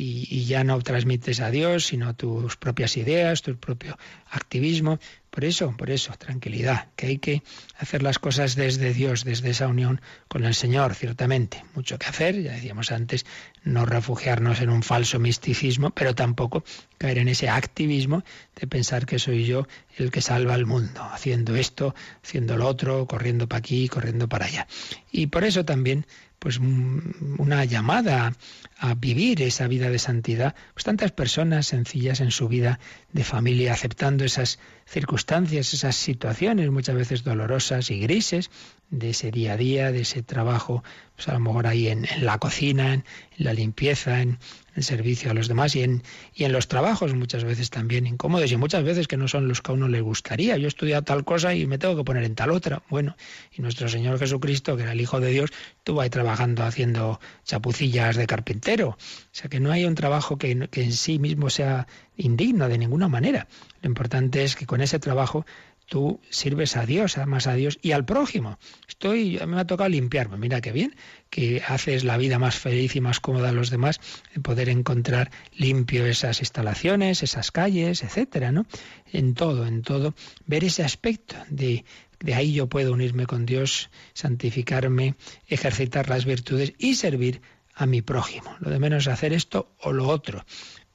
A: y, ya no transmites a Dios, sino tus propias ideas, tu propio activismo. Por eso, por eso, tranquilidad, que hay que hacer las cosas desde Dios, desde esa unión con el Señor, ciertamente. Mucho que hacer, ya decíamos antes, no refugiarnos en un falso misticismo, pero tampoco caer en ese activismo de pensar que soy yo el que salva al mundo, haciendo esto, haciendo lo otro, corriendo para aquí, corriendo para allá. Y por eso también pues una llamada a vivir esa vida de santidad, pues tantas personas sencillas en su vida de familia aceptando esas circunstancias, esas situaciones muchas veces dolorosas y grises de ese día a día, de ese trabajo, pues a lo mejor ahí en, la cocina, en, la limpieza, en, el servicio a los demás y en, y en los trabajos muchas veces también incómodos y muchas veces que no son los que a uno le gustaría. Yo he estudiado tal cosa y me tengo que poner en tal otra. Bueno, y nuestro Señor Jesucristo, que era el Hijo de Dios, estuvo ahí trabajando haciendo chapucillas de carpintero. O sea que no hay un trabajo que, que en sí mismo sea indigno de ninguna manera. Lo importante es que con ese trabajo tú sirves a Dios, amas a Dios y al prójimo. Estoy, me ha tocado limpiarme, mira qué bien, que haces la vida más feliz y más cómoda a los demás, de poder encontrar limpio esas instalaciones, esas calles, etcétera, ¿no? En todo, en todo, ver ese aspecto de de ahí yo puedo unirme con Dios, santificarme, ejercitar las virtudes y servir a mi prójimo. Lo de menos es hacer esto o lo otro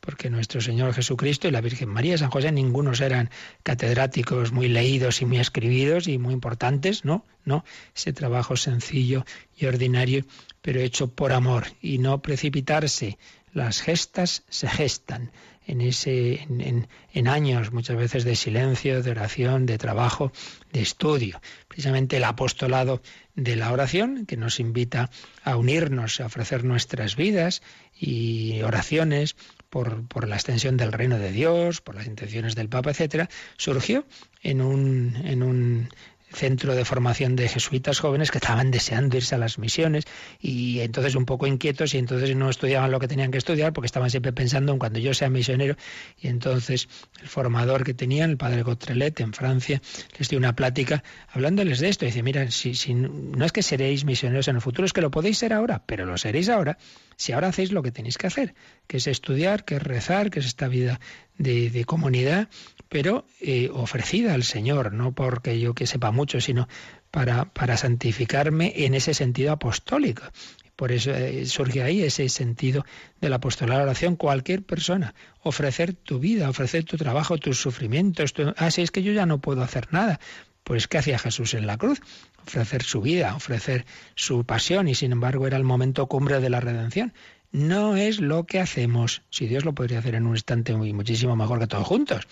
A: porque nuestro Señor Jesucristo y la Virgen María y San José ningunos eran catedráticos muy leídos y muy escribidos y muy importantes, no, no, ese trabajo sencillo y ordinario, pero hecho por amor y no precipitarse. Las gestas se gestan en ese en, en, años muchas veces de silencio, de oración, de trabajo, de estudio. Precisamente el apostolado de la oración que nos invita a unirnos, a ofrecer nuestras vidas y oraciones por, por, la extensión del reino de Dios, por las intenciones del Papa, etcétera, surgió en un, en un centro de formación de jesuitas jóvenes que estaban deseando irse a las misiones y entonces un poco inquietos y entonces no estudiaban lo que tenían que estudiar porque estaban siempre pensando en cuando yo sea misionero y entonces el formador que tenían, el padre Gotrelet en Francia, les dio una plática hablándoles de esto. Y dice, mira, si, si no es que seréis misioneros en el futuro, es que lo podéis ser ahora, pero lo seréis ahora si ahora hacéis lo que tenéis que hacer, que es estudiar, que es rezar, que es esta vida de, comunidad pero eh, ofrecida al Señor, no porque yo que sepa mucho, sino para, para santificarme en ese sentido apostólico. Por eso eh, surge ahí ese sentido de la oración. Cualquier persona, ofrecer tu vida, ofrecer tu trabajo, tus sufrimientos. Tu... Ah, si es que yo ya no puedo hacer nada. Pues ¿qué hacía Jesús en la cruz? Ofrecer su vida, ofrecer su pasión y sin embargo era el momento cumbre de la redención no es lo que hacemos. Si Dios lo podría hacer en un instante muy, muchísimo mejor que todos juntos.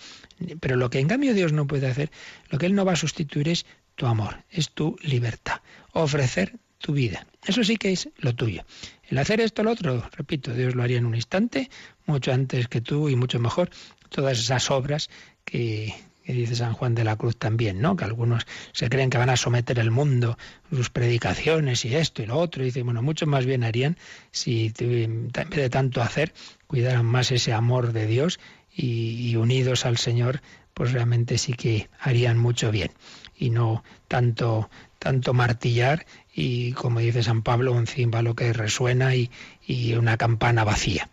A: Pero lo que en cambio Dios no puede hacer, lo que Él no va a sustituir es tu amor, es tu libertad, ofrecer tu vida. Eso sí que es lo tuyo. El hacer esto, lo otro, repito, Dios lo haría en un instante, mucho antes que tú y mucho mejor. Todas esas obras que, dice San Juan de la Cruz también, ¿no? Que algunos se creen que van a someter el mundo, sus predicaciones y esto y lo otro. Y dice, bueno, mucho más bien harían si en vez de tanto hacer, cuidaran más ese amor de Dios y, unidos al Señor, pues realmente sí que harían mucho bien. Y no tanto, tanto martillar y, como dice San Pablo, un címbalo que resuena y, y una campana vacía.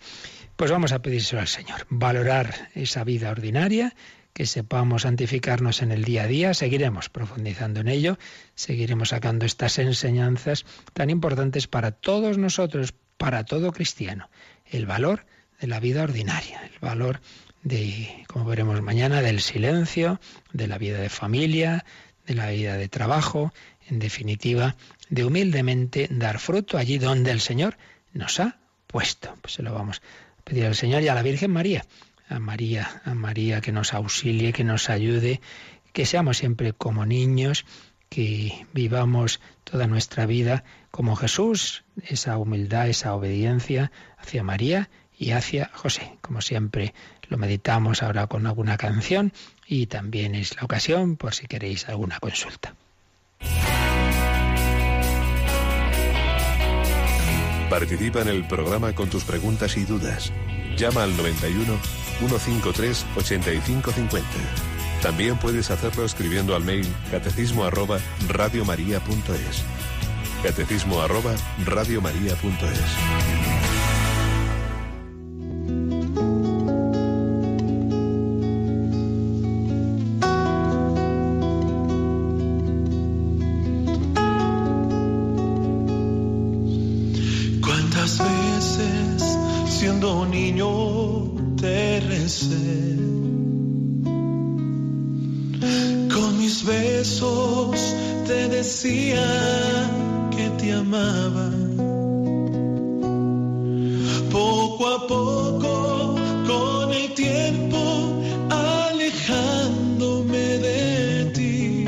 A: Pues vamos a pedírselo al Señor, valorar esa vida ordinaria que sepamos santificarnos en el día a día, seguiremos profundizando en ello, seguiremos sacando estas enseñanzas tan importantes para todos nosotros, para todo cristiano, el valor de la vida ordinaria, el valor de, como veremos mañana, del silencio, de la vida de familia, de la vida de trabajo, en definitiva, de humildemente dar fruto allí donde el Señor nos ha puesto. Pues se lo vamos a pedir al Señor y a la Virgen María a María, a María que nos auxilie, que nos ayude, que seamos siempre como niños, que vivamos toda nuestra vida como Jesús, esa humildad, esa obediencia hacia María y hacia José. Como siempre lo meditamos ahora con alguna canción y también es la ocasión por si queréis alguna consulta.
E: Participa en el programa con tus preguntas y dudas. Llama al 91 153 8550. También puedes hacerlo escribiendo al mail catecismo arroba radiomaria.es. Catecismo arroba radiomaria.es.
F: decía que te amaba. Poco a poco, con el tiempo, alejándome de ti,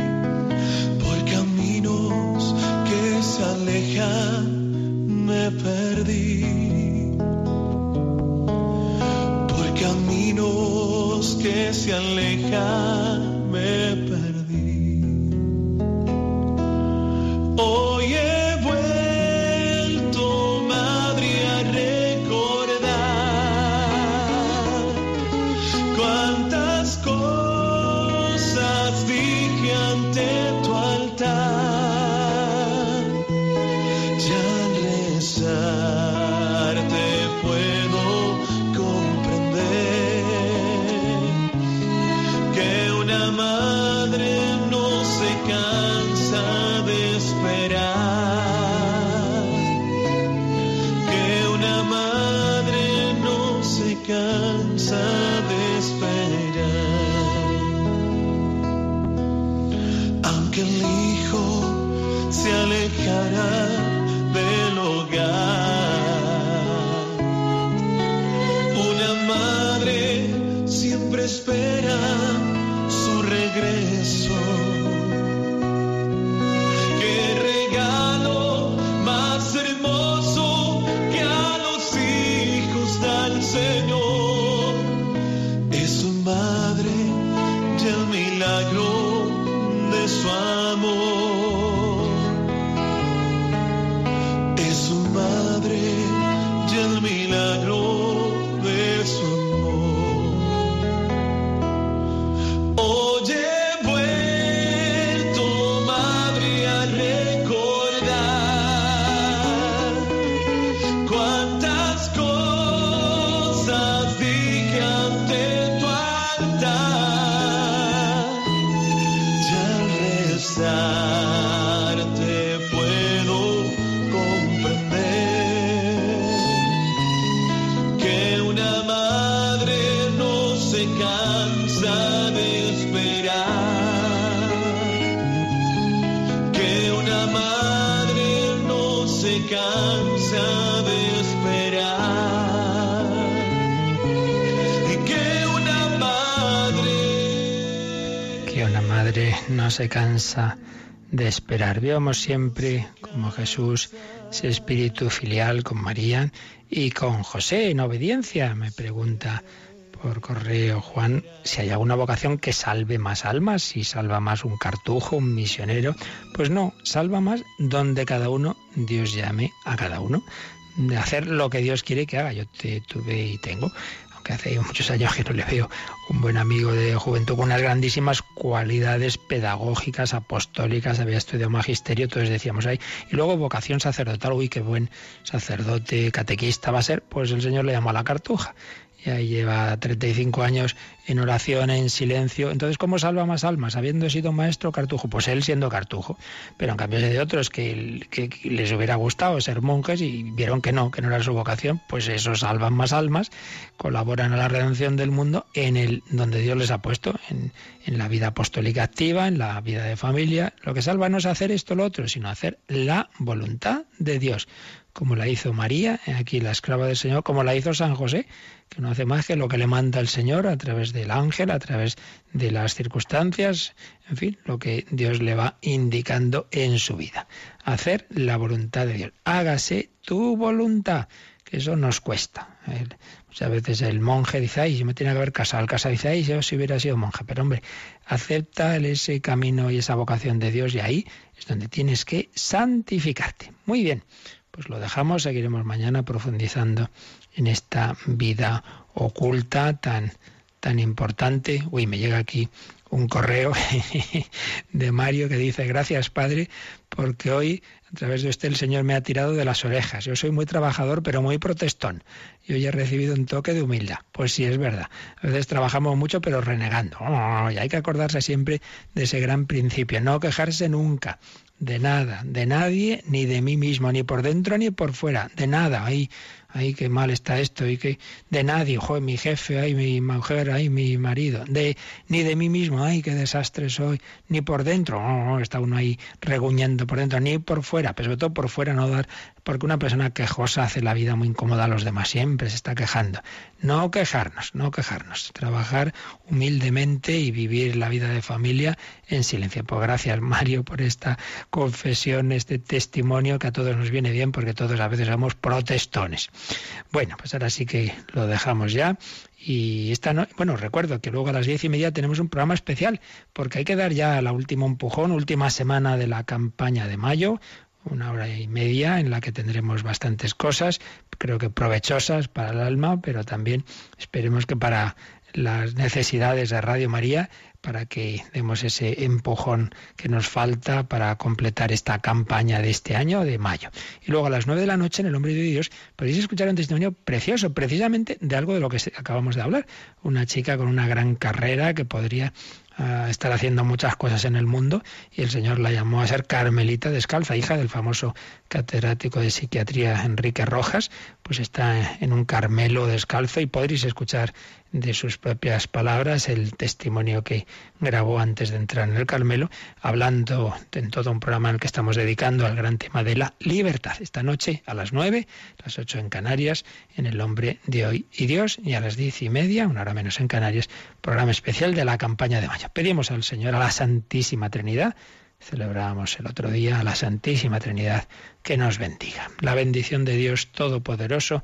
F: por caminos que se alejan, me perdí. Por caminos que se alejan, me se cansa de esperar.
A: Vemos siempre como Jesús, ese espíritu filial con María y con José en obediencia. Me pregunta por correo Juan si hay alguna vocación que salve más almas, si salva más un cartujo, un misionero. Pues no, salva más donde cada uno Dios llame a cada uno de hacer lo que Dios quiere que haga. Yo te tuve y tengo aunque hace muchos años que no le veo, un buen amigo de juventud con unas grandísimas cualidades pedagógicas, apostólicas, había estudiado magisterio, todos decíamos ahí, y luego vocación sacerdotal, uy, qué buen sacerdote, catequista va a ser, pues el Señor le llamó a la cartuja. Y ahí lleva 35 años en oración, en silencio. Entonces, ¿cómo salva más almas? Habiendo sido maestro cartujo, pues él siendo cartujo. Pero en cambio de otros que, que, les hubiera gustado ser monjes y vieron que no, que no era su vocación, pues eso salvan más almas, colaboran a la redención del mundo en el donde Dios les ha puesto, en, en la vida apostólica activa, en la vida de familia. Lo que salva no es hacer esto o lo otro, sino hacer la voluntad de Dios como la hizo María, aquí la esclava del Señor, como la hizo San José, que no hace más que lo que le manda el Señor a través del ángel, a través de las circunstancias, en fin, lo que Dios le va indicando en su vida. Hacer la voluntad de Dios. Hágase tu voluntad, que eso nos cuesta. Muchas veces el monje dice, ay, yo me tenía que haber casado. El casado dice, ay, yo si hubiera sido monje. Pero hombre, acepta ese camino y esa vocación de Dios y ahí es donde tienes que santificarte. Muy bien, pues lo dejamos, seguiremos mañana profundizando en esta vida oculta tan, tan importante. Uy, me llega aquí un correo de Mario que dice, gracias Padre, porque hoy a través de usted el Señor me ha tirado de las orejas. Yo soy muy trabajador, pero muy protestón. Y hoy he recibido un toque de humildad. Pues sí, es verdad. A veces trabajamos mucho, pero renegando. y hay que acordarse siempre de ese gran principio, no quejarse nunca de nada, de nadie, ni de mí mismo, ni por dentro ni por fuera, de nada. Ay, ay, qué mal está esto, y que de nadie, joder, mi jefe, ay, mi mujer, ay, mi marido, de ni de mí mismo, ay, qué desastre soy, ni por dentro, no, está uno ahí reguñando por dentro, ni por fuera, pero sobre todo por fuera no dar, porque una persona quejosa hace la vida muy incómoda a los demás, siempre se está quejando. No quejarnos, no quejarnos, trabajar humildemente y vivir la vida de familia en silencio. Pues gracias, Mario, por esta confesión, este testimonio que a todos nos viene bien, porque todos a veces somos protestones. Bueno, pues ahora sí que lo dejamos ya. Y esta no, bueno, recuerdo que luego a las diez y media tenemos un programa especial, porque hay que dar ya la última empujón, última semana de la campaña de mayo, una hora y media en la que tendremos bastantes cosas, creo que provechosas para el alma, pero también esperemos que para las necesidades de Radio María para que demos ese empujón que nos falta para completar esta campaña de este año, de mayo. Y luego a las nueve de la noche, en El Hombre de Dios, podéis escuchar un testimonio precioso, precisamente de algo de lo que acabamos de hablar. Una chica con una gran carrera que podría ah, estar haciendo muchas cosas en el mundo y el Señor la llamó a ser Carmelita Descalza, hija del famoso catedrático de psiquiatría Enrique Rojas, pues está en un Carmelo descalzo y podréis escuchar de sus propias palabras el testimonio que grabó antes de entrar en el Carmelo, hablando en todo un programa en el que estamos dedicando al gran tema de la libertad. Esta noche a las nueve, las ocho en Canarias, en El Hombre de Hoy y Dios, y a las diez y media, una hora menos en Canarias, programa especial de la campaña de mayo. Pedimos al Señor, a la Santísima Trinidad, celebrábamos el otro día a la Santísima Trinidad, que nos bendiga. La bendición de Dios Todopoderoso,